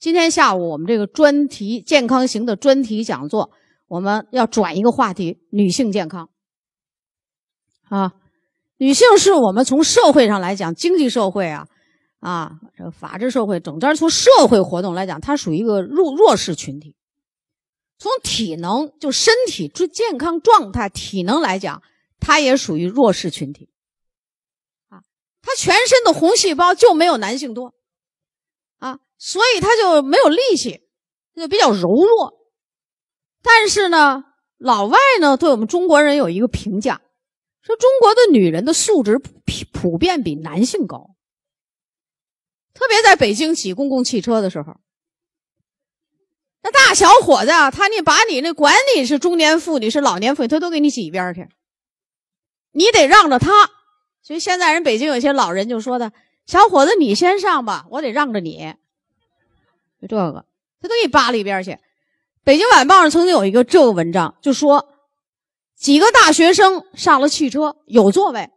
今天下午我们这个专题健康型的专题讲座，我们要转一个话题：女性健康。啊，女性是我们从社会上来讲，经济社会啊，啊，这个法治社会，整个从社会活动来讲，它属于一个弱弱势群体。从体能就身体健健康状态、体能来讲，它也属于弱势群体。啊，它全身的红细胞就没有男性多。所以他就没有力气，他就比较柔弱。但是呢，老外呢对我们中国人有一个评价，说中国的女人的素质普普遍比男性高。特别在北京挤公共汽车的时候，那大小伙子啊，他你把你那管你是中年妇女是老年妇女，他都给你挤一边去，你得让着他。所以现在人北京有些老人就说的：“小伙子，你先上吧，我得让着你。”就这个，他都给扒了一边去。北京晚报上曾经有一个这个文章，就说几个大学生上了汽车，有座位，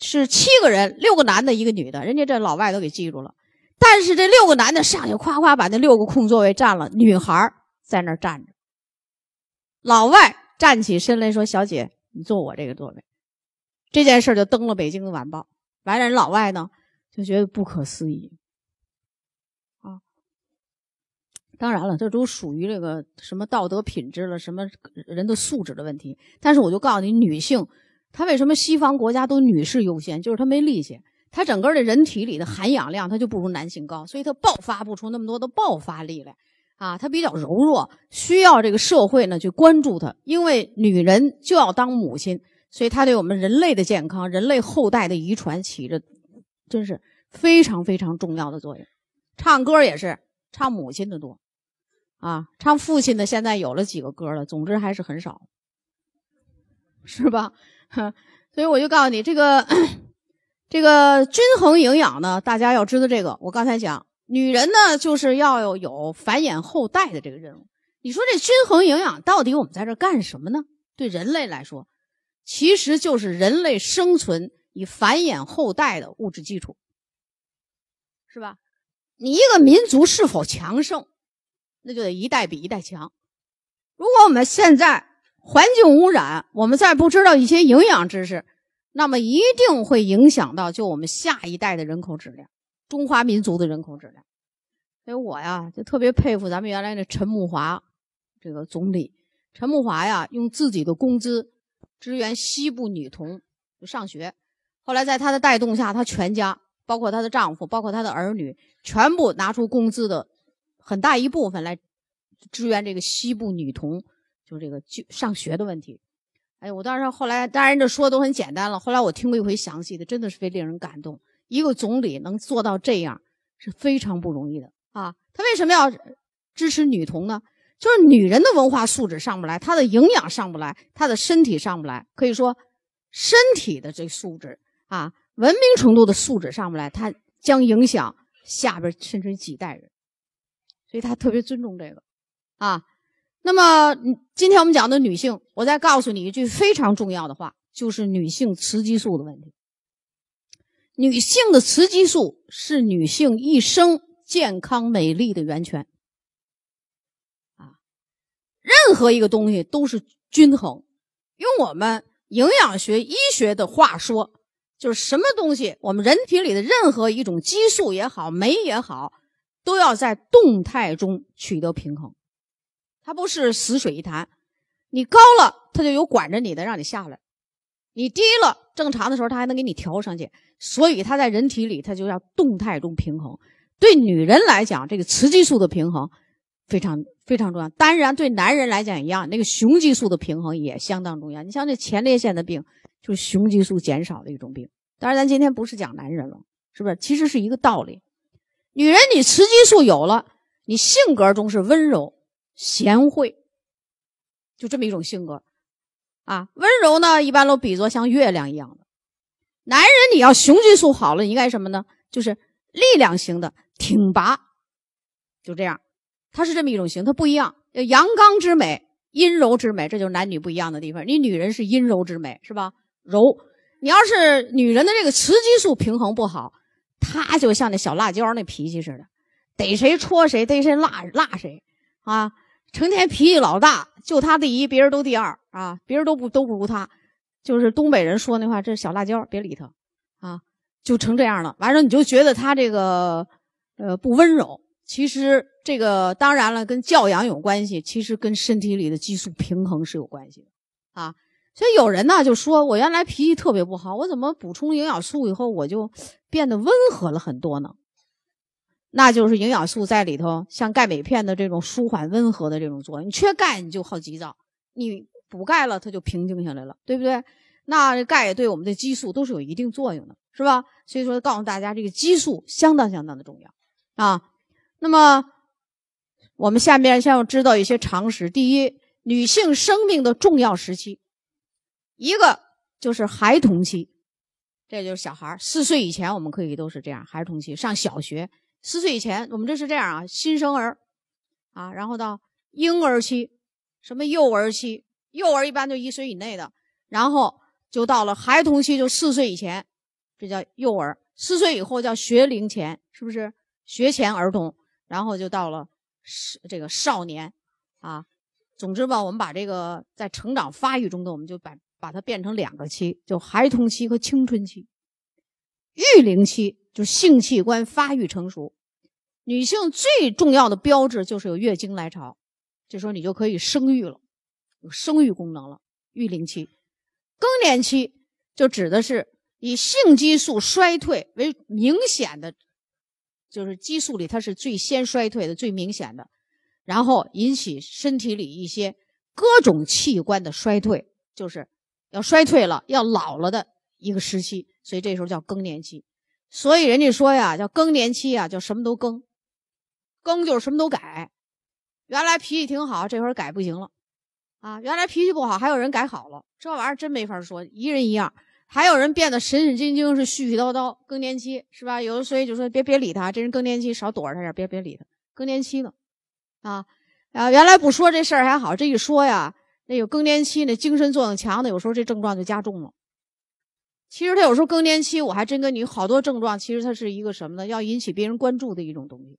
是七个人，六个男的，一个女的。人家这老外都给记住了。但是这六个男的上去夸夸把那六个空座位占了，女孩在那儿站着。老外站起身来说：“小姐，你坐我这个座位。”这件事就登了北京的晚报。完了，人老外呢就觉得不可思议。当然了，这都属于这个什么道德品质了，什么人的素质的问题。但是我就告诉你，女性她为什么西方国家都女士优先，就是她没力气，她整个的人体里的含氧量她就不如男性高，所以她爆发不出那么多的爆发力来啊，她比较柔弱，需要这个社会呢去关注她，因为女人就要当母亲，所以她对我们人类的健康、人类后代的遗传起着真是非常非常重要的作用。唱歌也是唱母亲的多。啊，唱父亲的现在有了几个歌了，总之还是很少，是吧？所以我就告诉你，这个这个均衡营养呢，大家要知道这个。我刚才讲，女人呢就是要有繁衍后代的这个任务。你说这均衡营养到底我们在这干什么呢？对人类来说，其实就是人类生存以繁衍后代的物质基础，是吧？你一个民族是否强盛？那就得一代比一代强。如果我们现在环境污染，我们再不知道一些营养知识，那么一定会影响到就我们下一代的人口质量，中华民族的人口质量。所以我呀就特别佩服咱们原来的陈慕华这个总理。陈慕华呀用自己的工资支援西部女童上学，后来在他的带动下，他全家包括她的丈夫，包括她的儿女，全部拿出工资的。很大一部分来支援这个西部女童，就这个就上学的问题。哎，我当时后来，当然这说的都很简单了。后来我听过一回详细的，真的是非令人感动。一个总理能做到这样是非常不容易的啊！他为什么要支持女童呢？就是女人的文化素质上不来，她的营养上不来，她的身体上不来。可以说，身体的这素质啊，文明程度的素质上不来，它将影响下边甚至几代人。所以他特别尊重这个，啊，那么今天我们讲的女性，我再告诉你一句非常重要的话，就是女性雌激素的问题。女性的雌激素是女性一生健康美丽的源泉，啊，任何一个东西都是均衡。用我们营养学、医学的话说，就是什么东西，我们人体里的任何一种激素也好，酶也好。都要在动态中取得平衡，它不是死水一潭。你高了，它就有管着你的，让你下来；你低了，正常的时候它还能给你调上去。所以它在人体里，它就要动态中平衡。对女人来讲，这个雌激素的平衡非常非常重要。当然，对男人来讲一样，那个雄激素的平衡也相当重要。你像这前列腺的病，就是雄激素减少的一种病。当然，咱今天不是讲男人了，是不是？其实是一个道理。女人，你雌激素有了，你性格中是温柔、贤惠，就这么一种性格，啊，温柔呢，一般都比作像月亮一样的。男人，你要雄激素好了，你应该什么呢？就是力量型的、挺拔，就这样，它是这么一种型，它不一样，有阳刚之美、阴柔之美，这就是男女不一样的地方。你女人是阴柔之美，是吧？柔，你要是女人的这个雌激素平衡不好。他就像那小辣椒那脾气似的，逮谁戳谁，逮谁辣辣谁，啊，成天脾气老大，就他第一，别人都第二啊，别人都不都不如他，就是东北人说那话，这是小辣椒，别理他啊，就成这样了。完了，你就觉得他这个呃不温柔，其实这个当然了，跟教养有关系，其实跟身体里的激素平衡是有关系的啊。所以有人呢就说，我原来脾气特别不好，我怎么补充营养素以后我就变得温和了很多呢？那就是营养素在里头，像钙镁片的这种舒缓温和的这种作用。你缺钙，你就好急躁；你补钙了，它就平静下来了，对不对？那钙也对我们的激素都是有一定作用的，是吧？所以说，告诉大家，这个激素相当相当的重要啊。那么，我们下面先要知道一些常识。第一，女性生命的重要时期，一个就是孩童期，这就是小孩四岁以前，我们可以都是这样，孩童期上小学。四岁以前，我们这是这样啊，新生儿，啊，然后到婴儿期，什么幼儿期，幼儿一般就一岁以内的，然后就到了孩童期，就四岁以前，这叫幼儿；四岁以后叫学龄前，是不是？学前儿童，然后就到了是这个少年，啊，总之吧，我们把这个在成长发育中的，我们就把把它变成两个期，就孩童期和青春期，育龄期。就是性器官发育成熟，女性最重要的标志就是有月经来潮，这时候你就可以生育了，有生育功能了。育龄期、更年期就指的是以性激素衰退为明显的，就是激素里它是最先衰退的、最明显的，然后引起身体里一些各种器官的衰退，就是要衰退了、要老了的一个时期，所以这时候叫更年期。所以人家说呀，叫更年期啊，叫什么都更，更就是什么都改。原来脾气挺好，这会儿改不行了，啊，原来脾气不好，还有人改好了，这玩意儿真没法说，一人一样。还有人变得神神经经，是絮絮叨叨。更年期是吧？有的所以就说别别理他，这人更年期，少躲着他点，别别理他。更年期呢，啊啊，原来不说这事儿还好，这一说呀，那有更年期那精神作用强的，有时候这症状就加重了。其实他有时候更年期，我还真跟你好多症状。其实它是一个什么呢？要引起别人关注的一种东西。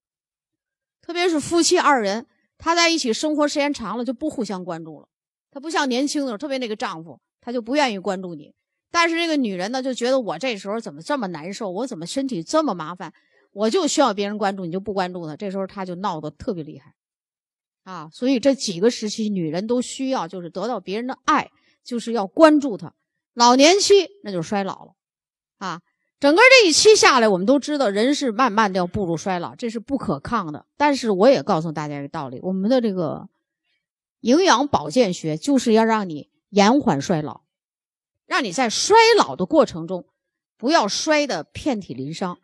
特别是夫妻二人，他在一起生活时间长了，就不互相关注了。他不像年轻的时候，特别那个丈夫，他就不愿意关注你。但是这个女人呢，就觉得我这时候怎么这么难受？我怎么身体这么麻烦？我就需要别人关注，你就不关注他。这时候他就闹得特别厉害啊！所以这几个时期，女人都需要就是得到别人的爱，就是要关注他。老年期那就是衰老了，啊，整个这一期下来，我们都知道人是慢慢的要步入衰老，这是不可抗的。但是我也告诉大家一个道理：我们的这个营养保健学就是要让你延缓衰老，让你在衰老的过程中不要衰得遍体鳞伤，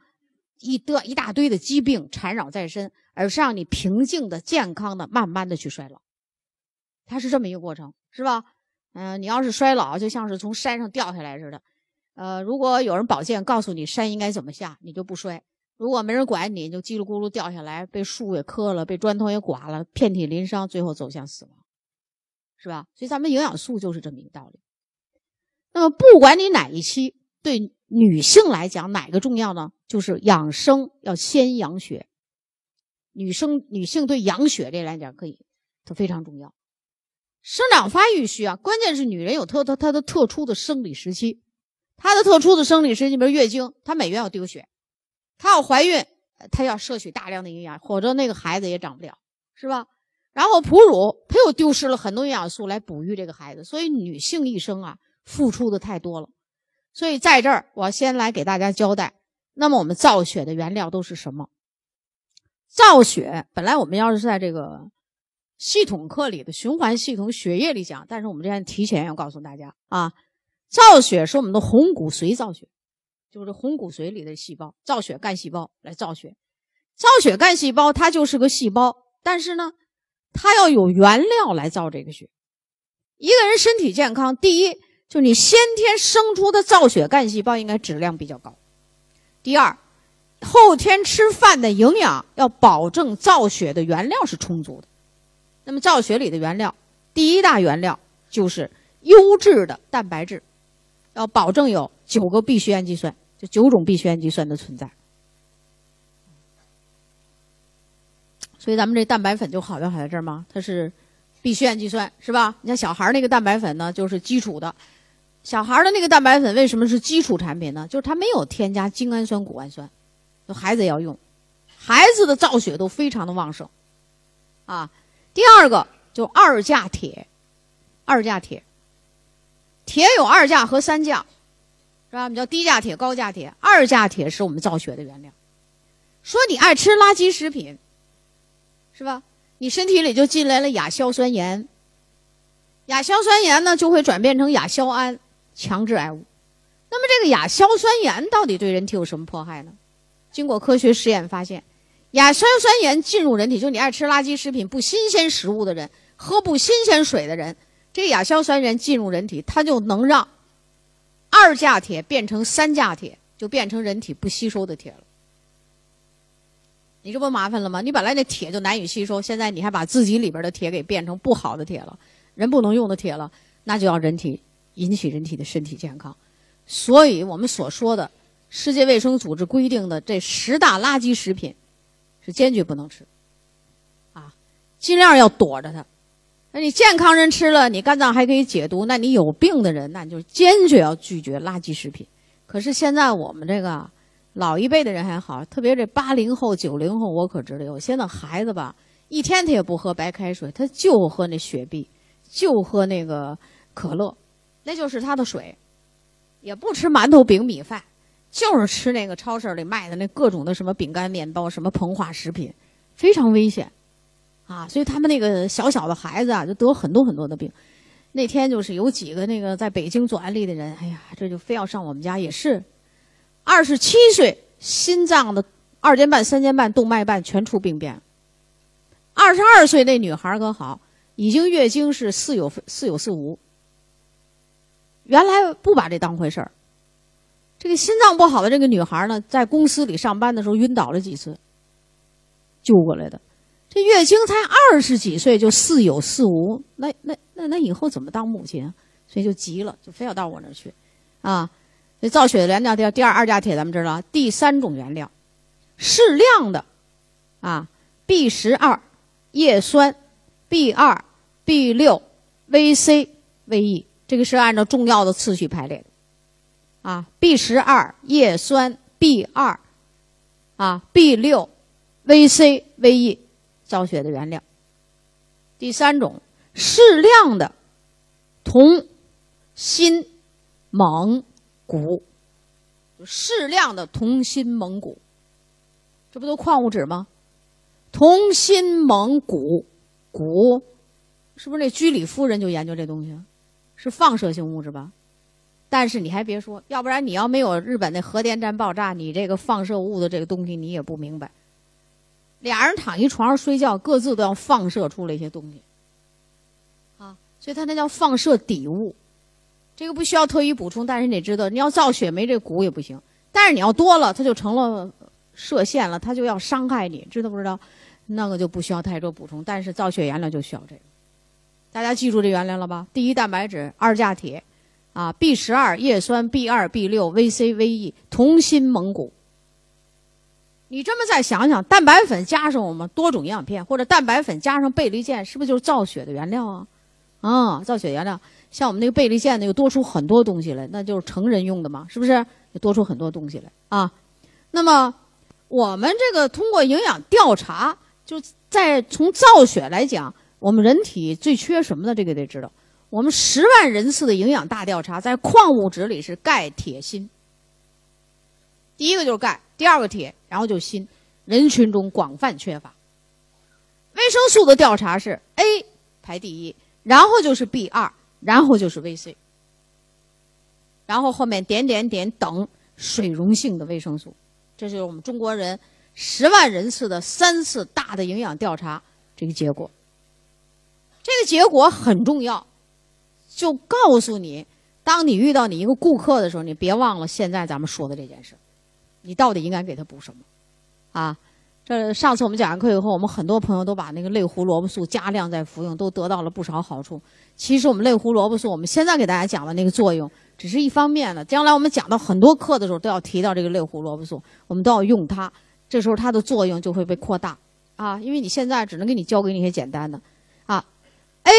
一得一大堆的疾病缠绕在身，而是让你平静的、健康的、慢慢的去衰老。它是这么一个过程，是吧？嗯，你要是衰老，就像是从山上掉下来似的。呃，如果有人保健告诉你山应该怎么下，你就不摔；如果没人管你，就叽里咕噜掉下来，被树给磕了，被砖头也刮了，遍体鳞伤，最后走向死亡，是吧？所以咱们营养素就是这么一个道理。那么，不管你哪一期，对女性来讲哪个重要呢？就是养生要先养血。女生女性对养血这来讲可以，它非常重要。生长发育需要，关键是女人有特特她的特殊的生理时期，她的特殊的生理时期，比如月经，她每月要丢血，她要怀孕，她要摄取大量的营养，否则那个孩子也长不了，是吧？然后哺乳，她又丢失了很多营养素来哺育这个孩子，所以女性一生啊，付出的太多了。所以在这儿，我先来给大家交代，那么我们造血的原料都是什么？造血本来我们要是在这个。系统课里的循环系统血液里讲，但是我们这边提前要告诉大家啊，造血是我们的红骨髓造血，就是红骨髓里的细胞造血干细胞来造血，造血干细胞它就是个细胞，但是呢，它要有原料来造这个血。一个人身体健康，第一就你先天生出的造血干细胞应该质量比较高，第二后天吃饭的营养要保证造血的原料是充足的。那么造血里的原料，第一大原料就是优质的蛋白质，要保证有九个必需氨基酸，就九种必需氨基酸的存在。所以咱们这蛋白粉就好就好在这儿嘛，它是必需氨基酸，是吧？你像小孩儿那个蛋白粉呢，就是基础的。小孩的那个蛋白粉为什么是基础产品呢？就是它没有添加精氨酸、谷氨酸，就孩子要用。孩子的造血都非常的旺盛，啊。第二个就二价铁，二价铁。铁有二价和三价，是吧？我们叫低价铁、高价铁。二价铁是我们造血的原料。说你爱吃垃圾食品，是吧？你身体里就进来了亚硝酸盐，亚硝酸盐呢就会转变成亚硝胺。强致癌物，那么这个亚硝酸盐到底对人体有什么迫害呢？经过科学实验发现，亚硝酸盐进入人体，就你爱吃垃圾食品、不新鲜食物的人，喝不新鲜水的人，这亚硝酸盐进入人体，它就能让二价铁变成三价铁，就变成人体不吸收的铁了。你这不麻烦了吗？你本来那铁就难以吸收，现在你还把自己里边的铁给变成不好的铁了，人不能用的铁了，那就要人体。引起人体的身体健康，所以我们所说的世界卫生组织规定的这十大垃圾食品，是坚决不能吃，啊，尽量要躲着它。那你健康人吃了，你肝脏还可以解毒；那你有病的人，那你就坚决要拒绝垃圾食品。可是现在我们这个老一辈的人还好，特别这八零后、九零后，我可知道有些那孩子吧，一天他也不喝白开水，他就喝那雪碧，就喝那个可乐。那就是他的水，也不吃馒头饼米饭，就是吃那个超市里卖的那各种的什么饼干、面包、什么膨化食品，非常危险，啊！所以他们那个小小的孩子啊，就得很多很多的病。那天就是有几个那个在北京做安利的人，哎呀，这就非要上我们家，也是二十七岁，心脏的二尖瓣、三尖瓣、动脉瓣全出病变。二十二岁那女孩可好，已经月经是似有似有似无。原来不把这当回事儿，这个心脏不好的这个女孩呢，在公司里上班的时候晕倒了几次，救过来的。这月经才二十几岁就似有似无，那那那那以后怎么当母亲？所以就急了，就非要到我那儿去，啊！这造血的原料第第二二价铁咱们知道，第三种原料，适量的，啊，B 十二叶酸，B 二 B 六 VC VE。这个是按照重要的次序排列的，啊，B 十二叶酸 B 二，啊，B 六 VC VE 造血的原料。第三种适量的铜、锌、锰、钴，适量的铜、锌、锰、钴，这不都矿物质吗？铜、锌、锰、钴，钴是不是那居里夫人就研究这东西啊？是放射性物质吧？但是你还别说，要不然你要没有日本那核电站爆炸，你这个放射物的这个东西你也不明白。俩人躺一床上睡觉，各自都要放射出来一些东西，啊，所以它那叫放射底物。这个不需要特意补充，但是你得知道，你要造血没这骨也不行。但是你要多了，它就成了射线了，它就要伤害你，知道不知道？那个就不需要太多补充，但是造血原料就需要这个。大家记住这原料了吧？第一蛋白质二价铁，啊，B 十二叶酸 B 二 B 六 VC VE 铜锌锰钴。你这么再想想，蛋白粉加上我们多种营养片，或者蛋白粉加上倍立健，是不是就是造血的原料啊？啊，造血原料，像我们那个倍立健呢，又多出很多东西来，那就是成人用的嘛，是不是？又多出很多东西来啊。那么我们这个通过营养调查，就在从造血来讲。我们人体最缺什么呢？这个得知道。我们十万人次的营养大调查，在矿物质里是钙、铁、锌。第一个就是钙，第二个铁，然后就锌，人群中广泛缺乏。维生素的调查是 A 排第一，然后就是 B 二，然后就是 VC，然后后面点点点等水溶性的维生素。这就是我们中国人十万人次的三次大的营养调查这个结果。这个结果很重要，就告诉你，当你遇到你一个顾客的时候，你别忘了现在咱们说的这件事，你到底应该给他补什么？啊，这上次我们讲完课以后，我们很多朋友都把那个类胡萝卜素加量在服用，都得到了不少好处。其实我们类胡萝卜素，我们现在给大家讲的那个作用只是一方面的，将来我们讲到很多课的时候都要提到这个类胡萝卜素，我们都要用它，这时候它的作用就会被扩大。啊，因为你现在只能给你教给你一些简单的。A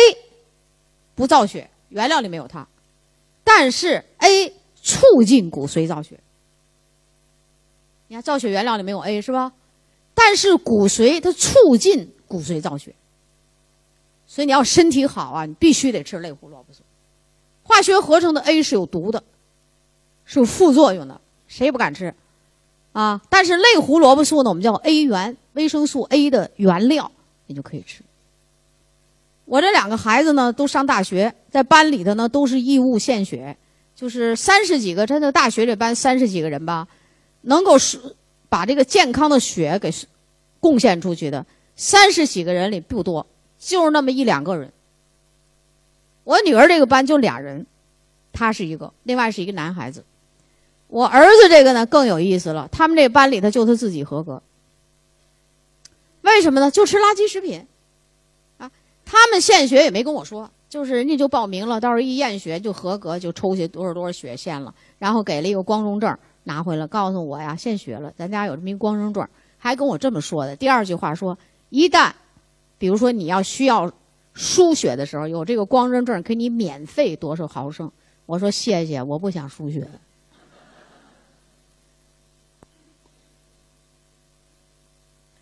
不造血，原料里没有它，但是 A 促进骨髓造血。你看造血原料里没有 A 是吧？但是骨髓它促进骨髓造血，所以你要身体好啊，你必须得吃类胡萝卜素。化学合成的 A 是有毒的，是有副作用的，谁也不敢吃啊。但是类胡萝卜素呢，我们叫 A 原，维生素 A 的原料，你就可以吃。我这两个孩子呢，都上大学，在班里头呢都是义务献血，就是三十几个，真的大学这班三十几个人吧，能够是把这个健康的血给贡献出去的，三十几个人里不多，就是那么一两个人。我女儿这个班就俩人，她是一个，另外是一个男孩子。我儿子这个呢更有意思了，他们这班里头就他自己合格。为什么呢？就吃垃圾食品，他们献血也没跟我说，就是人家就报名了，到时候一验血就合格，就抽血多少多少血献了，然后给了一个光荣证拿回来，告诉我呀献血了，咱家有这么一光荣证，还跟我这么说的。第二句话说，一旦，比如说你要需要。输血的时候有这个光荣证，给你免费多少毫升？我说谢谢，我不想输血。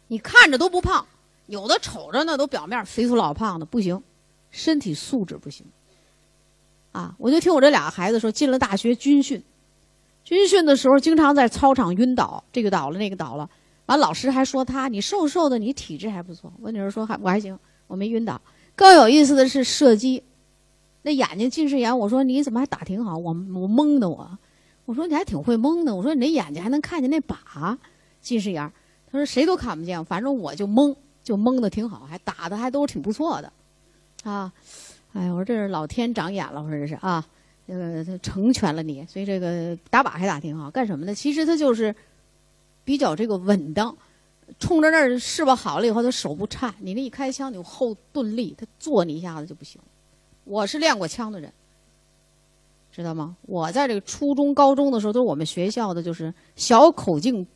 你看着都不胖，有的瞅着呢都表面肥头老胖的，不行，身体素质不行。啊，我就听我这俩孩子说，进了大学军训，军训的时候经常在操场晕倒，这个倒了那个倒了，完老师还说他你瘦瘦的，你体质还不错。我女儿说还我还行，我没晕倒。更有意思的是射击，那眼睛近视眼。我说你怎么还打挺好？我我蒙的我，我说你还挺会蒙的。我说你那眼睛还能看见那靶，近视眼。他说谁都看不见，反正我就蒙，就蒙的挺好，还打的还都挺不错的，啊，哎，我说这是老天长眼了，我说这是啊，那个成全了你，所以这个打靶还打挺好。干什么呢？其实他就是比较这个稳当。冲着那儿试吧，好了以后他手不颤。你那一开枪，你后盾力，他坐你一下子就不行。我是练过枪的人，知道吗？我在这个初中、高中的时候，都是我们学校的就是小口径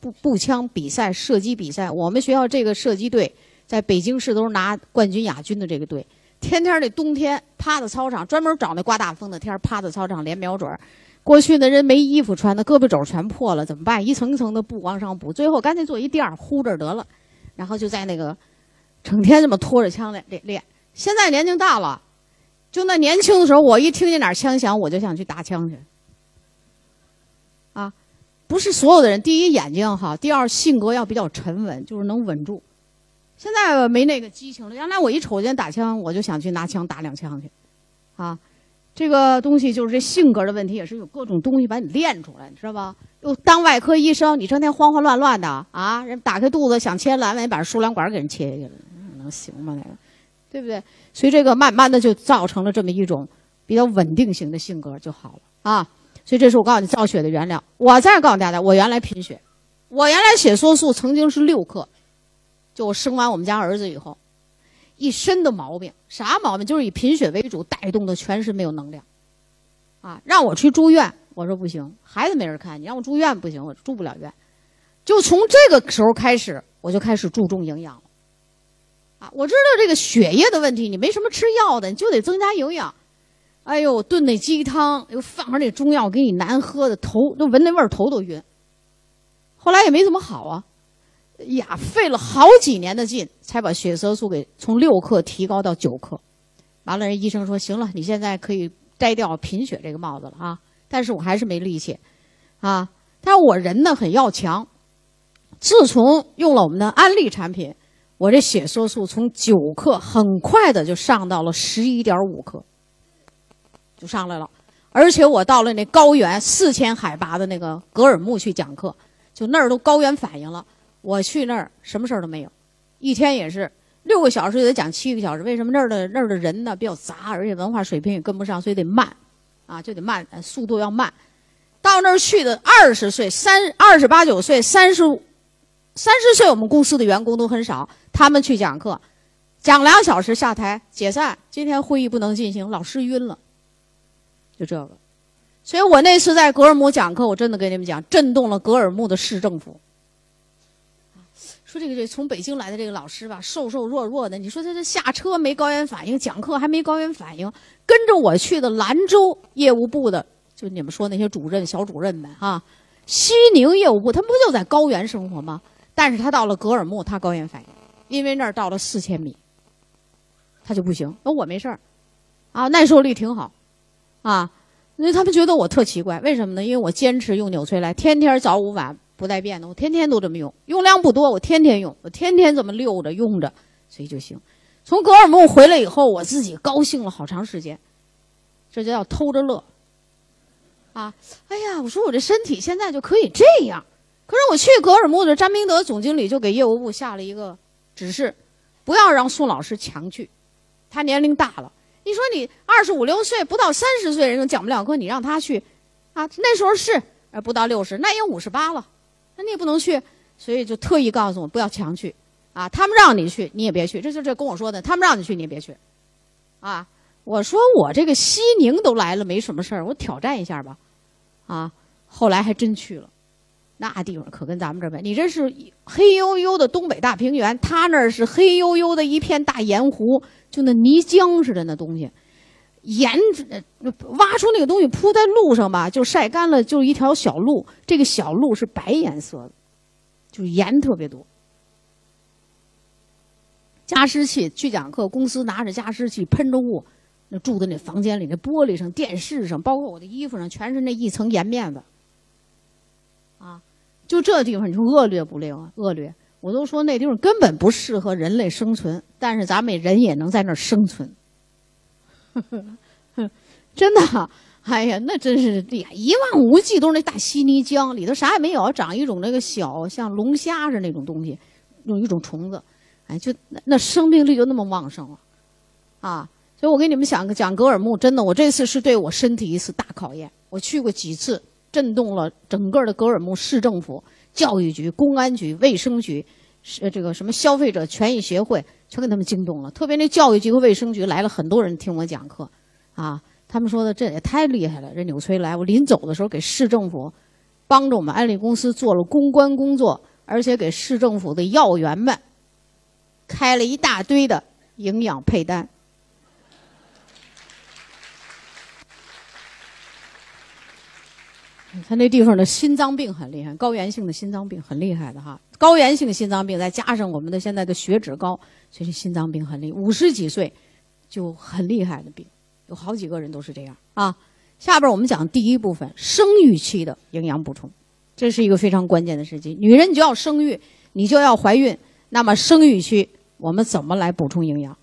步步枪比赛、射击比赛。我们学校这个射击队在北京市都是拿冠军、亚军的这个队。天天那冬天趴在操场，专门找那刮大风的天趴在操场连瞄准。过去的人没衣服穿，那胳膊肘全破了，怎么办？一层一层的布往上补，最后干脆做一垫儿糊着得了，然后就在那个成天这么拖着枪练练练。现在年龄大了，就那年轻的时候，我一听见哪枪响，我就想去打枪去。不是所有的人，第一眼睛好，第二性格要比较沉稳，就是能稳住。现在没那个激情了，原来我一瞅见打枪，我就想去拿枪打两枪去，啊。这个东西就是这性格的问题，也是有各种东西把你练出来，你知道吧？又当外科医生，你成天慌慌乱乱的啊！人打开肚子想切阑尾，把输卵管给人切下去了，能行吗？那个，对不对？所以这个慢慢的就造成了这么一种比较稳定型的性格就好了啊！所以这是我告诉你造血的原料。我再告诉大家，我原来贫血，我原来血色素曾经是六克，就我生完我们家儿子以后。一身的毛病，啥毛病？就是以贫血为主，带动的全身没有能量，啊！让我去住院，我说不行，孩子没人看，你让我住院不行，我住不了院。就从这个时候开始，我就开始注重营养了，啊！我知道这个血液的问题，你没什么吃药的，你就得增加营养。哎呦，炖那鸡汤，又放上那中药，给你难喝的，头都闻那味儿，头都晕。后来也没怎么好啊。呀，费了好几年的劲，才把血色素给从六克提高到九克。完了，人医生说：“行了，你现在可以摘掉贫血这个帽子了啊！”但是我还是没力气，啊！但是我人呢很要强。自从用了我们的安利产品，我这血色素从九克很快的就上到了十一点五克，上来了。而且我到了那高原四千海拔的那个格尔木去讲课，就那儿都高原反应了。我去那儿什么事儿都没有，一天也是六个小时就得讲七个小时。为什么那儿的那儿的人呢比较杂，而且文化水平也跟不上，所以得慢，啊，就得慢，速度要慢。到那儿去的二十岁、三二十八九岁、三十三十岁，我们公司的员工都很少。他们去讲课，讲两小时下台解散。今天会议不能进行，老师晕了，就这个。所以我那次在格尔木讲课，我真的跟你们讲，震动了格尔木的市政府。说这个这从北京来的这个老师吧，瘦瘦弱弱的，你说他这下车没高原反应，讲课还没高原反应，跟着我去的兰州业务部的，就你们说那些主任、小主任们哈，西宁业务部，他们不就在高原生活吗？但是他到了格尔木，他高原反应，因为那儿到了四千米，他就不行。那我没事儿，啊，耐受力挺好，啊，因为他们觉得我特奇怪，为什么呢？因为我坚持用纽崔莱，天天早午晚。不带变的，我天天都这么用，用量不多，我天天用，我天天这么溜着用着，所以就行。从格尔木回来以后，我自己高兴了好长时间，这就叫偷着乐。啊，哎呀，我说我这身体现在就可以这样。可是我去格尔木的詹明德总经理就给业务部下了一个指示，不要让宋老师强去，他年龄大了。你说你二十五六岁，不到三十岁人都讲不了课，你让他去，啊，那时候是呃不到六十，那也五十八了。那你也不能去，所以就特意告诉我不要强去，啊，他们让你去你也别去，这就这跟我说的，他们让你去你也别去，啊，我说我这个西宁都来了没什么事儿，我挑战一下吧，啊，后来还真去了，那地方可跟咱们这边，你这是黑黝黝的东北大平原，他那是黑黝黝的一片大盐湖，就那泥浆似的那东西，盐挖出那个东西铺在路上吧，就晒干了，就一条小路。这个小路是白颜色的，就盐特别多。加湿器去讲课，公司拿着加湿器喷着雾，那住的那房间里，那玻璃上、电视上，包括我的衣服上，全是那一层盐面子。就这地方，你说恶劣不劣啊？恶劣！我都说那地方根本不适合人类生存，但是咱们人也能在那儿生存。真的，哎呀，那真是厉害，一望无际都是那大稀泥浆，里头啥也没有，长一种那个小像龙虾似那种东西，有一种虫子，哎，就那那生命力就那么旺盛了，啊！所以我给你们讲个讲格尔木，真的，我这次是对我身体一次大考验。我去过几次，震动了整个的格尔木市政府、教育局、公安局、卫生局，是这个什么消费者权益协会。全给他们惊动了，特别那教育局和卫生局来了很多人听我讲课，啊，他们说的这也太厉害了。这纽崔莱，我临走的时候给市政府帮着我们安利公司做了公关工作，而且给市政府的要员们开了一大堆的营养配单。他那地方的心脏病很厉害，高原性的心脏病很厉害的哈。高原性心脏病再加上我们的现在的血脂高，所以心脏病很厉害。五十几岁就很厉害的病，有好几个人都是这样啊。下边我们讲第一部分，生育期的营养补充，这是一个非常关键的时期。女人你就要生育，你就要怀孕，那么生育期我们怎么来补充营养？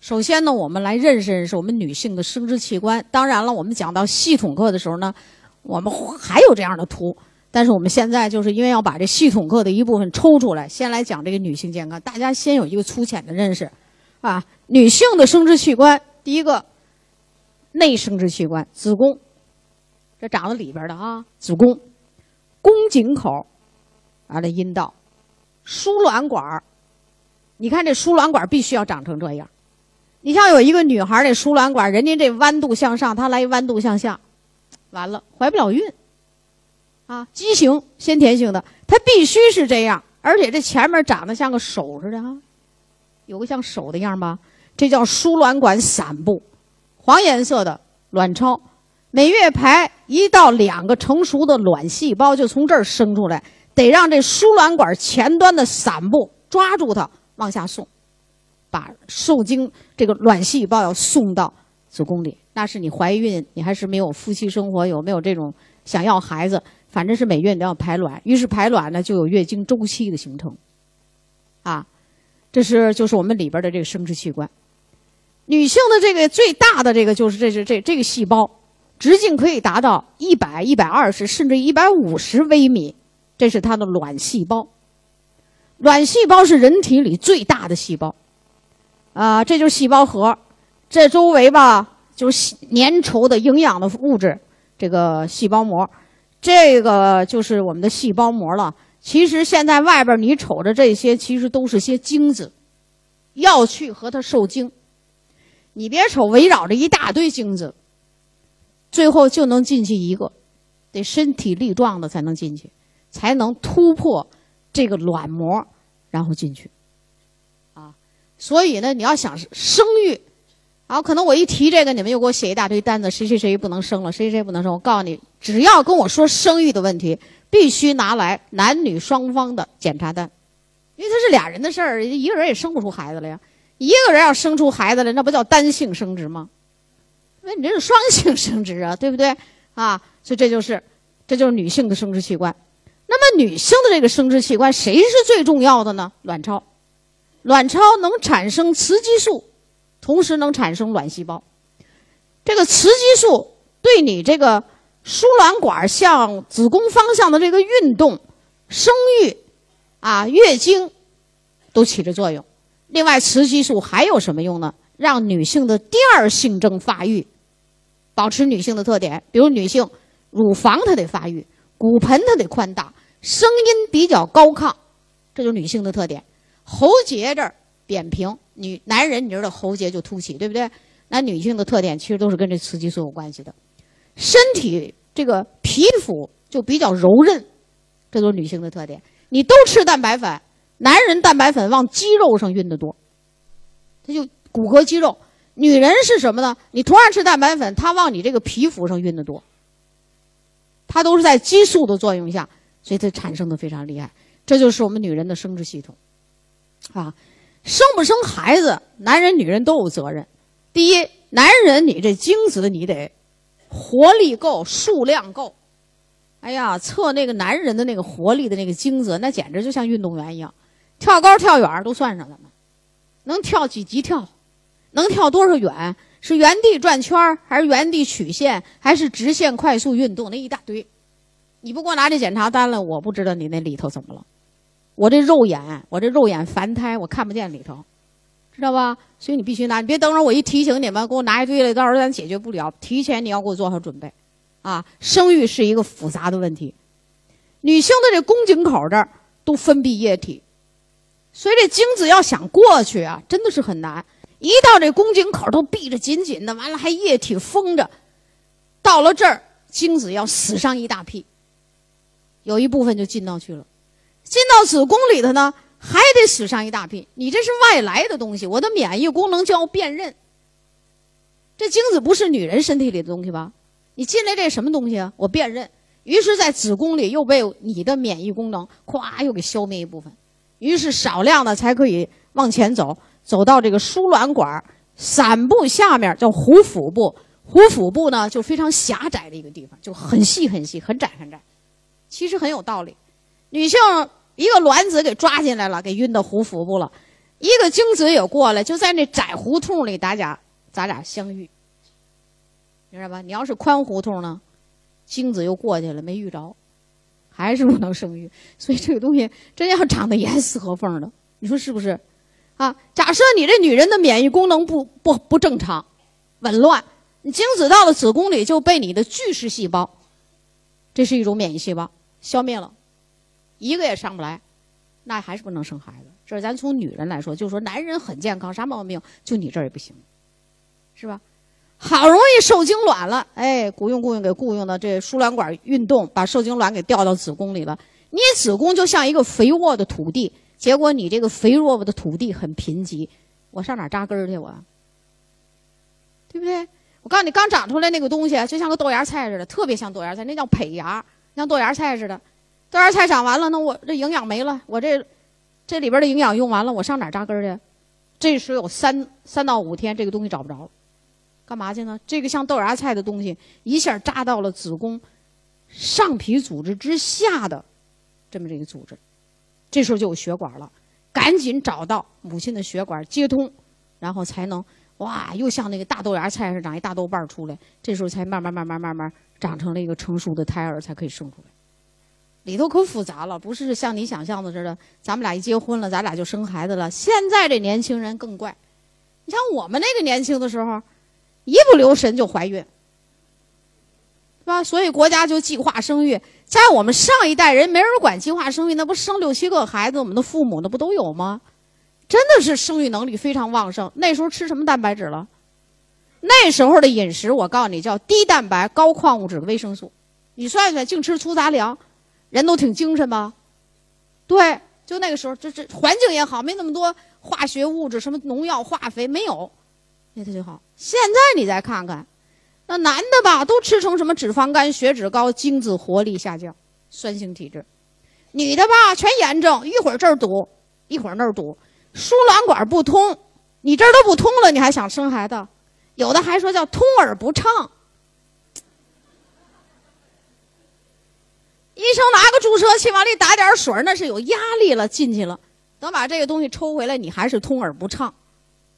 首先呢，我们来认识认识我们女性的生殖器官。当然了，我们讲到系统课的时候呢。我们还有这样的图，但是我们现在就是因为要把这系统课的一部分抽出来，先来讲这个女性健康。大家先有一个粗浅的认识，啊，女性的生殖器官，第一个内生殖器官，子宫，这长在里边的啊，子宫，宫颈口，完了阴道，输卵管你看这输卵管必须要长成这样。你像有一个女孩，这输卵管，人家这弯度向上，她来弯度向下。完了，怀不了孕，啊，畸形先天性的，它必须是这样，而且这前面长得像个手似的哈，有个像手的样吧，这叫输卵管散布，黄颜色的卵巢，每月排一到两个成熟的卵细胞就从这儿生出来，得让这输卵管前端的散布抓住它往下送，把受精这个卵细胞要送到子宫里。那是你怀孕，你还是没有夫妻生活，有没有这种想要孩子？反正是每月你都要排卵，于是排卵呢就有月经周期的形成，啊，这是就是我们里边的这个生殖器官。女性的这个最大的这个就是这是这这个细胞，直径可以达到一百、一百二十甚至一百五十微米，这是它的卵细胞。卵细胞是人体里最大的细胞，啊，这就是细胞核，这周围吧。就是粘稠的营养的物质，这个细胞膜，这个就是我们的细胞膜了。其实现在外边你瞅着这些，其实都是些精子，要去和它受精。你别瞅围绕着一大堆精子，最后就能进去一个，得身体力壮的才能进去，才能突破这个卵膜，然后进去，啊，所以呢，你要想生育，好，可能我一提这个，你们又给我写一大堆单子，谁谁谁不能生了，谁谁不能生。我告诉你，只要跟我说生育的问题，必须拿来男女双方的检查单，因为它是俩人的事儿，一个人也生不出孩子来呀。一个人要生出孩子来，那不叫单性生殖吗？那你这是双性生殖啊，对不对？啊，所以这就是，这就是女性的生殖器官。那么女性的这个生殖器官谁是最重要的呢？卵巢，卵巢能产生雌激素，同时能产生卵细胞。这个雌激素对你这个输卵管向子宫方向的这个运动、生育、啊月经，都起着作用。另外，雌激素还有什么用呢？让女性的第二性征发育，保持女性的特点。比如，女性乳房它得发育，骨盆它得宽大，声音比较高亢，这就是女性的特点。喉结这儿扁平，女男人你知道喉结就凸起，对不对？那女性的特点其实都是跟这雌激素有关系的。身体这个皮肤就比较柔韧，这都是女性的特点。你都吃蛋白粉。男人蛋白粉往肌肉上运的多，他就骨骼肌肉。女人是什么呢？你同样吃蛋白粉，它往你这个皮肤上运的多。它都是在激素的作用下，所以它产生的非常厉害。这就是我们女人的生殖系统，啊，生不生孩子，男人女人都有责任。第一，男人你这精子你得活力够，数量够。哎呀，测那个男人的那个活力的那个精子，那简直就像运动员一样。跳高、跳远都算上了呢，能跳几级跳，能跳多少远？是原地转圈还是原地曲线，还是直线快速运动？那一大堆，你不给我拿这检查单了，我不知道你那里头怎么了。我这肉眼，我这肉眼凡胎，我看不见里头，知道吧？所以你必须拿，你别等着我一提醒你们，给我拿一堆来，到时候咱解决不了。提前你要给我做好准备，啊，生育是一个复杂的问题，女性的这宫颈口这儿都分泌液体。所以这精子要想过去啊，真的是很难。一到这宫颈口都闭着紧紧的，完了还液体封着，到了这儿精子要死上一大批，有一部分就进到去了，进到子宫里头呢，还得死上一大批。你这是外来的东西，我的免疫功能就要辨认。这精子不是女人身体里的东西吧？你进来这什么东西啊？我辨认，于是，在子宫里又被你的免疫功能咵又给消灭一部分。于是少量的才可以往前走，走到这个输卵管伞部下面叫壶腹部，壶腹部呢就非常狭窄的一个地方，就很细很细，很窄很窄。其实很有道理，女性一个卵子给抓进来了，给运到胡腹部了，一个精子也过来，就在那窄胡同里，大家咱俩相遇，明白吧？你要是宽胡同呢，精子又过去了，没遇着。还是不能生育，所以这个东西真要长得严丝合缝的，你说是不是？啊，假设你这女人的免疫功能不不不正常，紊乱，你精子到了子宫里就被你的巨噬细胞，这是一种免疫细胞消灭了，一个也上不来，那还是不能生孩子。这是咱从女人来说，就说男人很健康，啥毛病，就你这儿也不行，是吧？好容易受精卵了，哎，雇佣雇佣给雇佣的这输卵管运动，把受精卵给调到子宫里了。你子宫就像一个肥沃的土地，结果你这个肥沃的土地很贫瘠，我上哪扎根去？我，对不对？我告诉你，刚长出来那个东西就像个豆芽菜似的，特别像豆芽菜，那叫胚芽，像豆芽菜似的。豆芽菜长完了，那我这营养没了，我这这里边的营养用完了，我上哪扎根去？这时有三三到五天，这个东西找不着。干嘛去呢？这个像豆芽菜的东西一下扎到了子宫上皮组织之下的这么这个组织，这时候就有血管了，赶紧找到母亲的血管接通，然后才能哇，又像那个大豆芽菜似的长一大豆瓣出来，这时候才慢慢慢慢慢慢长成了一个成熟的胎儿，才可以生出来。里头可复杂了，不是像你想象的似的，咱们俩一结婚了，咱俩就生孩子了。现在这年轻人更怪，你像我们那个年轻的时候。一不留神就怀孕，是吧？所以国家就计划生育。在我们上一代人没人管计划 生育，那不生六七个孩子，我们的父母那不都有吗？真的是生育能力非常旺盛。那时候吃什么蛋白质了？那时候的饮食，我告诉你叫低蛋白高矿物质维生素。你算算，净吃粗杂粮，人都挺精神吧？对，就那个时候，这这环境也好，没那么多化学物质，什么农药、化肥没有，那它就好。现在你再看看，那男的吧，都吃成什么脂肪肝、血脂高、精子活力下降、酸性体质；女的吧，全炎症，一会儿这儿堵，一会儿那儿堵，输卵管不通，你这儿都不通了，你还想生孩子？有的还说叫通而不畅。医生拿个注射器往里打点水，那是有压力了，进去了。等把这个东西抽回来，你还是通而不畅，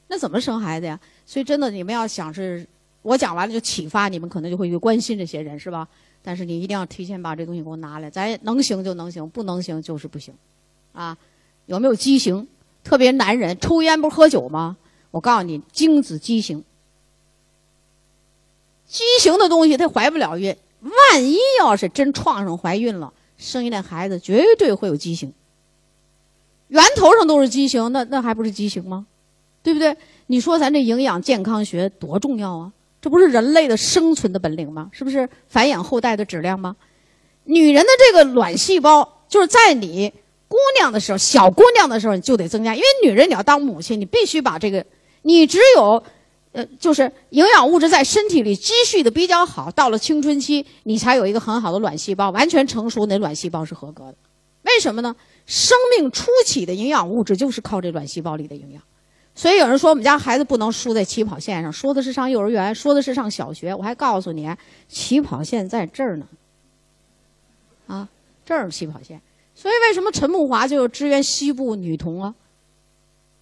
那怎么生孩子呀？所以真的，你们要想是，我讲完了就启发你们，可能就会去关心这些人，是吧？但是你一定要提前把这东西给我拿来，咱能行就能行，不能行就是不行，啊？有没有畸形？特别男人抽烟不喝酒吗？我告诉你，精子畸形，畸形的东西它怀不了孕。万一要是真撞上怀孕了，生一那孩子绝对会有畸形。源头上都是畸形，那那还不是畸形吗？对不对？你说咱这营养健康学多重要啊？这不是人类的生存的本领吗？是不是繁衍后代的质量吗？女人的这个卵细胞，就是在你姑娘的时候，小姑娘的时候你就得增加，因为女人你要当母亲，你必须把这个，你只有。呃，就是营养物质在身体里积蓄的比较好，到了青春期，你才有一个很好的卵细胞，完全成熟，那卵细胞是合格的。为什么呢？生命初期的营养物质就是靠这卵细胞里的营养。所以有人说我们家孩子不能输在起跑线上，说的是上幼儿园，说的是上小学。我还告诉你，起跑线在这儿呢。啊，这儿起跑线。所以为什么陈慕华就支援西部女童啊？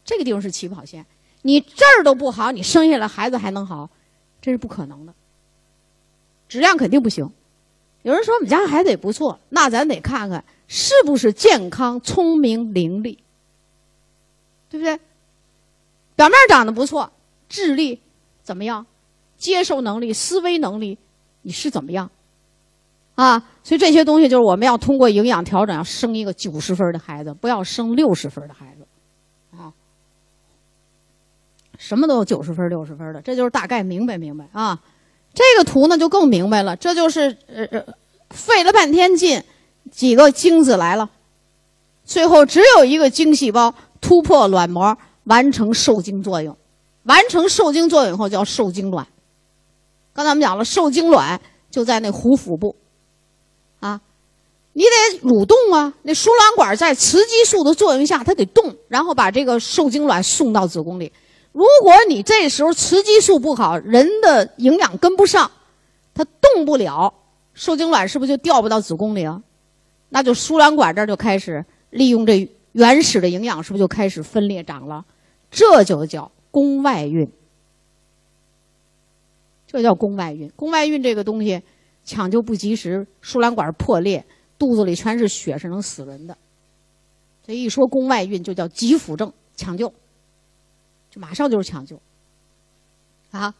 这个地方是起跑线。你这儿都不好，你生下来孩子还能好？这是不可能的，质量肯定不行。有人说我们家孩子也不错，那咱得看看是不是健康、聪明伶俐，对不对？表面长得不错，智力怎么样？接受能力、思维能力，你是怎么样？啊，所以这些东西就是我们要通过营养调整，要生一个九十分的孩子，不要生六十分的孩子。什么都有九十分、六十分的，这就是大概明白明白啊。这个图呢就更明白了，这就是呃呃，费了半天劲，几个精子来了，最后只有一个精细胞突破卵膜，完成受精作用。完成受精作用以后叫受精卵。刚才我们讲了，受精卵就在那壶腹部，啊，你得蠕动啊，那输卵管在雌激素的作用下它得动，然后把这个受精卵送到子宫里。如果你这时候雌激素不好，人的营养跟不上，它动不了，受精卵是不是就掉不到子宫里啊？那就输卵管这儿就开始利用这原始的营养，是不是就开始分裂长了？这就叫宫外孕。这叫宫外孕。宫外孕这个东西抢救不及时，输卵管破裂，肚子里全是血，是能死人的。这一说宫外孕，就叫急腹症，抢救。马上就是抢救，啊，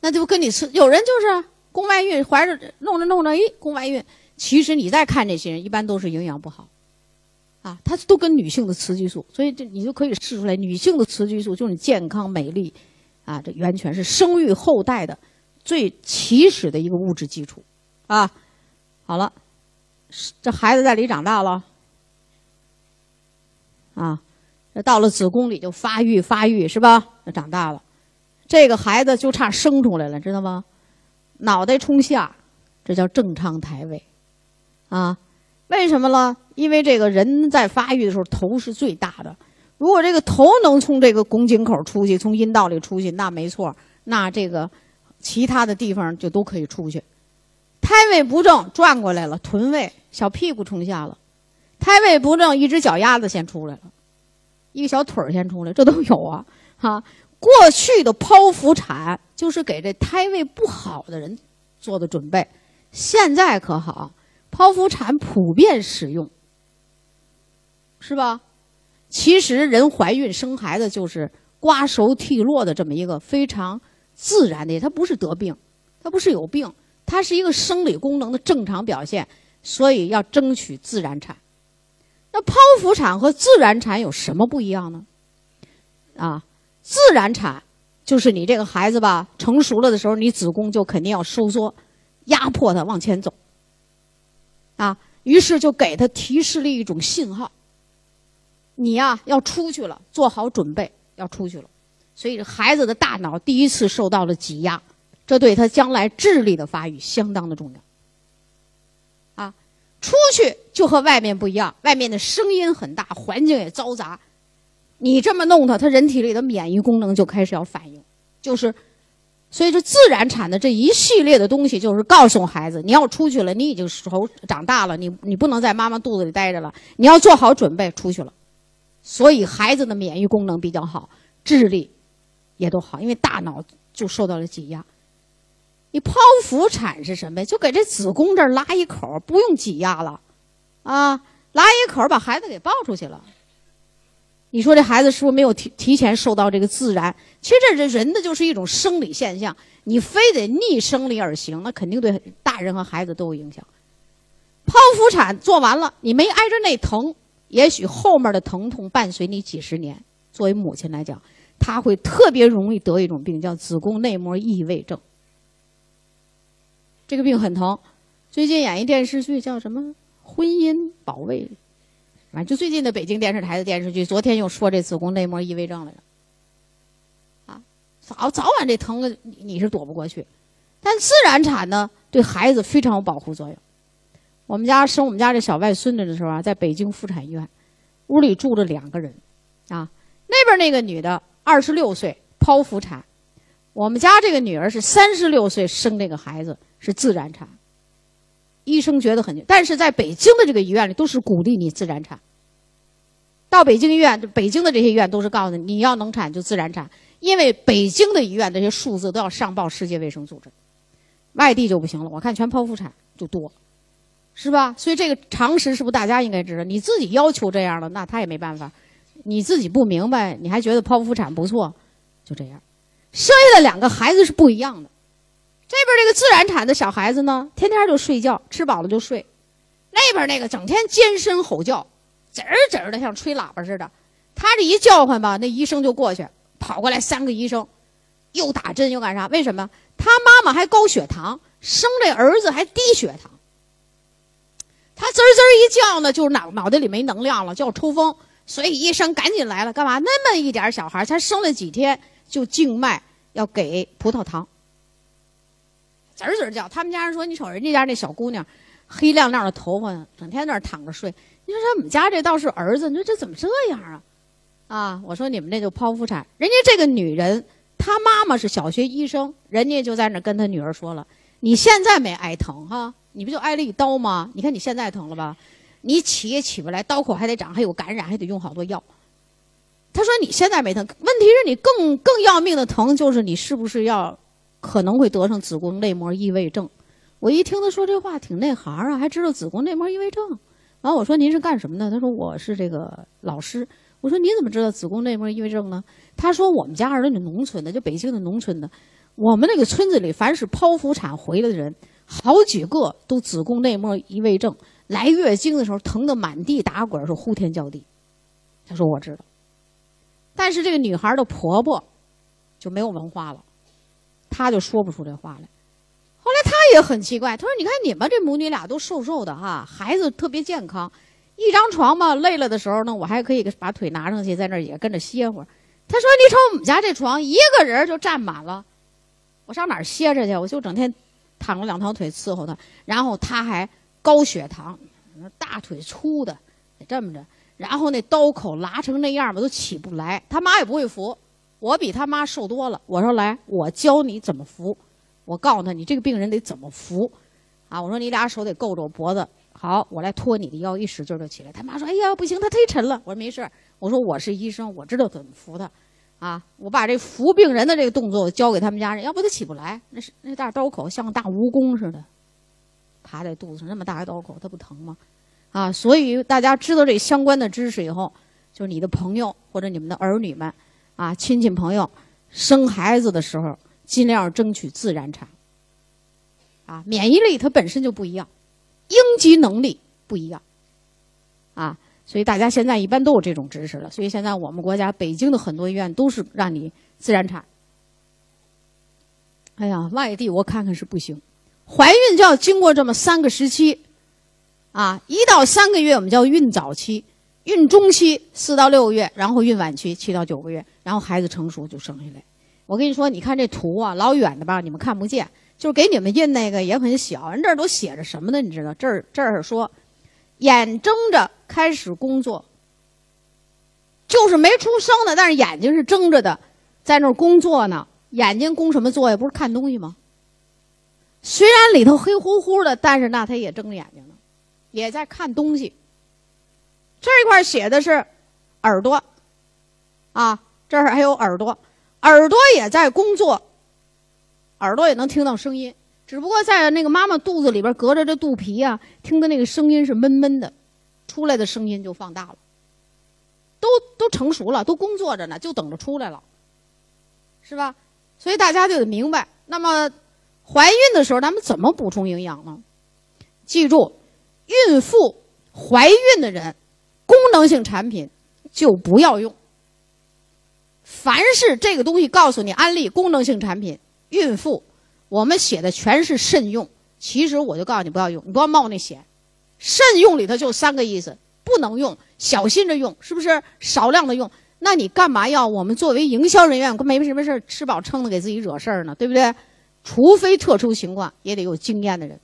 那就跟你吃。有人就是宫外孕，怀着弄着弄着，咦，宫外孕。其实你再看这些人，一般都是营养不好，啊，他都跟女性的雌激素，所以这你就可以试出来，女性的雌激素就是你健康美丽，啊，这源泉是生育后代的最起始的一个物质基础，啊，好了，这孩子在里长大了，啊。到了子宫里就发育发育是吧？就长大了，这个孩子就差生出来了，知道吗？脑袋冲下，这叫正常胎位，啊，为什么呢？因为这个人在发育的时候头是最大的，如果这个头能从这个宫颈口出去，从阴道里出去，那没错，那这个其他的地方就都可以出去。胎位不正，转过来了，臀位小屁股冲下了；胎位不正，一只脚丫子先出来了。一个小腿儿先出来，这都有啊！哈，过去的剖腹产就是给这胎位不好的人做的准备，现在可好，剖腹产普遍使用，是吧？其实人怀孕生孩子就是瓜熟蒂落的这么一个非常自然的，它不是得病，它不是有病，它是一个生理功能的正常表现，所以要争取自然产。那剖腹产和自然产有什么不一样呢？啊，自然产就是你这个孩子吧，成熟了的时候，你子宫就肯定要收缩，压迫它往前走。啊，于是就给他提示了一种信号，你呀要出去了，做好准备要出去了。所以孩子的大脑第一次受到了挤压，这对他将来智力的发育相当的重要。出去就和外面不一样，外面的声音很大，环境也嘈杂。你这么弄他，他人体里的免疫功能就开始要反应，就是。所以说，自然产的这一系列的东西，就是告诉孩子，你要出去了，你已经熟长大了，你你不能在妈妈肚子里待着了，你要做好准备出去了。所以孩子的免疫功能比较好，智力也都好，因为大脑就受到了挤压。你剖腹产是什么呀？就给这子宫这儿拉一口，不用挤压了，啊，拉一口把孩子给抱出去了。你说这孩子是不是没有提提前受到这个自然？其实这这人的就是一种生理现象，你非得逆生理而行，那肯定对大人和孩子都有影响。剖腹产做完了，你没挨着那疼，也许后面的疼痛伴随你几十年。作为母亲来讲，她会特别容易得一种病，叫子宫内膜异位症。这个病很疼。最近演一电视剧叫什么《婚姻保卫》。反正就最近的北京电视台的电视剧，昨天又说这子宫内膜异位症来着。啊，早早晚这疼的你是躲不过去，但自然产呢，对孩子非常有保护作用。我们家生我们家这小外孙子的时候啊，在北京妇产医院，屋里住着两个人，啊，那边那个女的二十六岁剖腹产，我们家这个女儿是三十六岁生这个孩子是自然产。医生觉得很，但是在北京的这个医院里都是鼓励你自然产。到北京医院，北京的这些医院都是告诉你，你要能产就自然产，因为北京的医院这些数字都要上报世界卫生组织，外地就不行了。我看全剖腹产就多，是吧？所以这个常识是不是大家应该知道？你自己要求这样了，那他也没办法。你自己不明白，你还觉得剖腹产不错，就这样。生下的两个孩子是不一样的。这边这个自然产的小孩子呢，天天就睡觉，吃饱了就睡；那边那个整天尖声吼叫，吱儿吱儿的像吹喇叭似的。他这一叫唤吧，那医生就过去，跑过来三个医生，又打针又干啥？为什么？他妈妈还高血糖，生这儿子还低血糖。他滋滋一叫呢，就脑脑袋里没能量了，就要抽风。所以医生赶紧来了，干嘛？那么一点小孩才生了几天，就静脉要给葡萄糖。滋滋叫，他们家人说：“你瞅人家家那小姑娘，黑亮亮的头发，整天在那躺着睡。你说我们家这倒是儿子，你说这怎么这样啊？啊，我说你们那就剖腹产。人家这个女人，她妈妈是小学医生，人家就在那跟她女儿说了：你现在没挨疼哈，你不就挨了一刀吗？你看你现在疼了吧？你起也起不来，刀口还得长，还有感染，还得用好多药。他说你现在没疼，问题是你更更要命的疼，就是你是不是要？”可能会得上子宫内膜异位症，我一听他说这话挺内行啊，还知道子宫内膜异位症。完我说您是干什么的？他说我是这个老师。我说你怎么知道子宫内膜异位症呢？他说我们家儿女农村的，就北京的农村的，我们那个村子里凡是剖腹产回来的人，好几个都子宫内膜异位症，来月经的时候疼得满地打滚，是呼天叫地。他说我知道，但是这个女孩的婆婆就没有文化了。他就说不出这话来，后来他也很奇怪，他说：“你看你们这母女俩都瘦瘦的哈，孩子特别健康，一张床嘛，累了的时候呢，我还可以把腿拿上去，在那儿也跟着歇会儿。”他说：“你瞅我们家这床，一个人就占满了，我上哪儿歇着去？我就整天躺着两条腿伺候他，然后他还高血糖，大腿粗的这么着，然后那刀口拉成那样吧，都起不来，他妈也不会扶。”我比他妈瘦多了。我说来，我教你怎么扶。我告诉他，你这个病人得怎么扶，啊！我说你俩手得够着我脖子。好，我来托你的腰，一使劲就起来。他妈说：“哎呀，不行，他忒沉了。”我说没事我说我是医生，我知道怎么扶他。啊，我把这扶病人的这个动作我教给他们家人，要不他起不来。那是那大刀口像个大蜈蚣似的，爬在肚子上那么大个刀口，他不疼吗？啊，所以大家知道这相关的知识以后，就是你的朋友或者你们的儿女们。啊，亲戚朋友生孩子的时候，尽量争取自然产。啊，免疫力它本身就不一样，应激能力不一样。啊，所以大家现在一般都有这种知识了。所以现在我们国家北京的很多医院都是让你自然产。哎呀，外地我看看是不行，怀孕就要经过这么三个时期。啊，一到三个月我们叫孕早期。孕中期四到六个月，然后孕晚期七到九个月，然后孩子成熟就生下来。我跟你说，你看这图啊，老远的吧，你们看不见，就是给你们印那个也很小。人这儿都写着什么呢？你知道？这儿这儿说，眼睁着开始工作，就是没出生的，但是眼睛是睁着的，在那儿工作呢。眼睛工什么作呀？不是看东西吗？虽然里头黑乎乎的，但是那他也睁着眼睛呢，也在看东西。这一块写的是耳朵，啊，这儿还有耳朵，耳朵也在工作，耳朵也能听到声音，只不过在那个妈妈肚子里边隔着这肚皮啊，听的那个声音是闷闷的，出来的声音就放大了。都都成熟了，都工作着呢，就等着出来了，是吧？所以大家就得明白，那么怀孕的时候咱们怎么补充营养呢？记住，孕妇、怀孕的人，功能性产品就不要用。凡是这个东西告诉你安利功能性产品，孕妇，我们写的全是慎用。其实我就告诉你不要用，你不要冒那险。慎用里头就三个意思：不能用，小心着用，是不是？少量的用。那你干嘛要我们作为营销人员，没什么事吃饱撑的给自己惹事儿呢？对不对？除非特殊情况，也得有经验的人。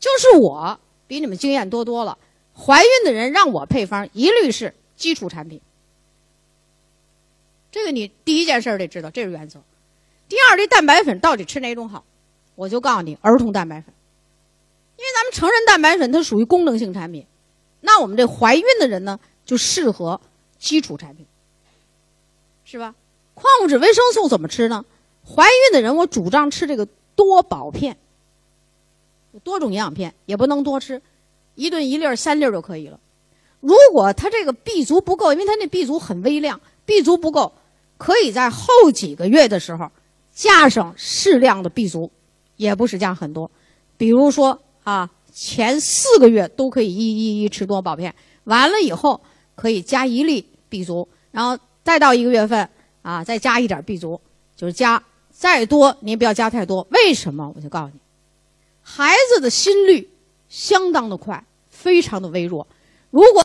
就是我比你们经验多多了。怀孕的人让我配方，一律是基础产品。这个你第一件事得知道，这是原则。第二，这蛋白粉到底吃哪种好？我就告诉你，儿童蛋白粉。因为咱们成人蛋白粉它属于功能性产品，那我们这怀孕的人呢，就适合基础产品。是吧？矿物质、维生素怎么吃呢？怀孕的人，我主张吃这个多宝片，多种营养片，也不能多吃，一顿一粒三粒就可以了。如果他这个 B 族不够，因为他那 B 族很微量，B 族不够，可以在后几个月的时候加上适量的 B 族，也不是加很多。比如说啊，前四个月都可以一一一吃多宝片，完了以后可以加一粒 B 族，然后。再到一个月份啊，再加一点 B 族，就是加再多，您不要加太多。为什么？我就告诉你，孩子的心率相当的快，非常的微弱。如果